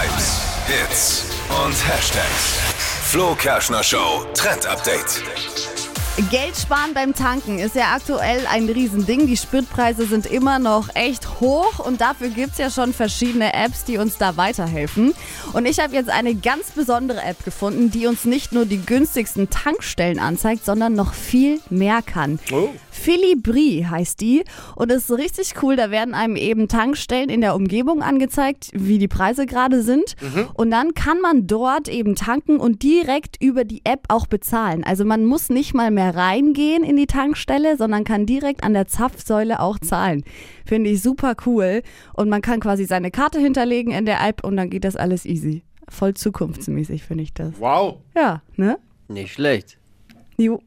Hits und Hashtags. Flo Kerschner Show Trend Update. Geld sparen beim Tanken ist ja aktuell ein Riesending. Die Spritpreise sind immer noch echt hoch und dafür gibt es ja schon verschiedene Apps, die uns da weiterhelfen. Und ich habe jetzt eine ganz besondere App gefunden, die uns nicht nur die günstigsten Tankstellen anzeigt, sondern noch viel mehr kann. Oh. Philibri heißt die und ist richtig cool. Da werden einem eben Tankstellen in der Umgebung angezeigt, wie die Preise gerade sind. Und dann kann man dort eben tanken und direkt über die App auch bezahlen. Also man muss nicht mal mehr reingehen in die Tankstelle, sondern kann direkt an der Zapfsäule auch zahlen. Finde ich super cool. Und man kann quasi seine Karte hinterlegen in der App und dann geht das alles easy. Voll zukunftsmäßig finde ich das. Wow. Ja, ne? Nicht schlecht. Jo.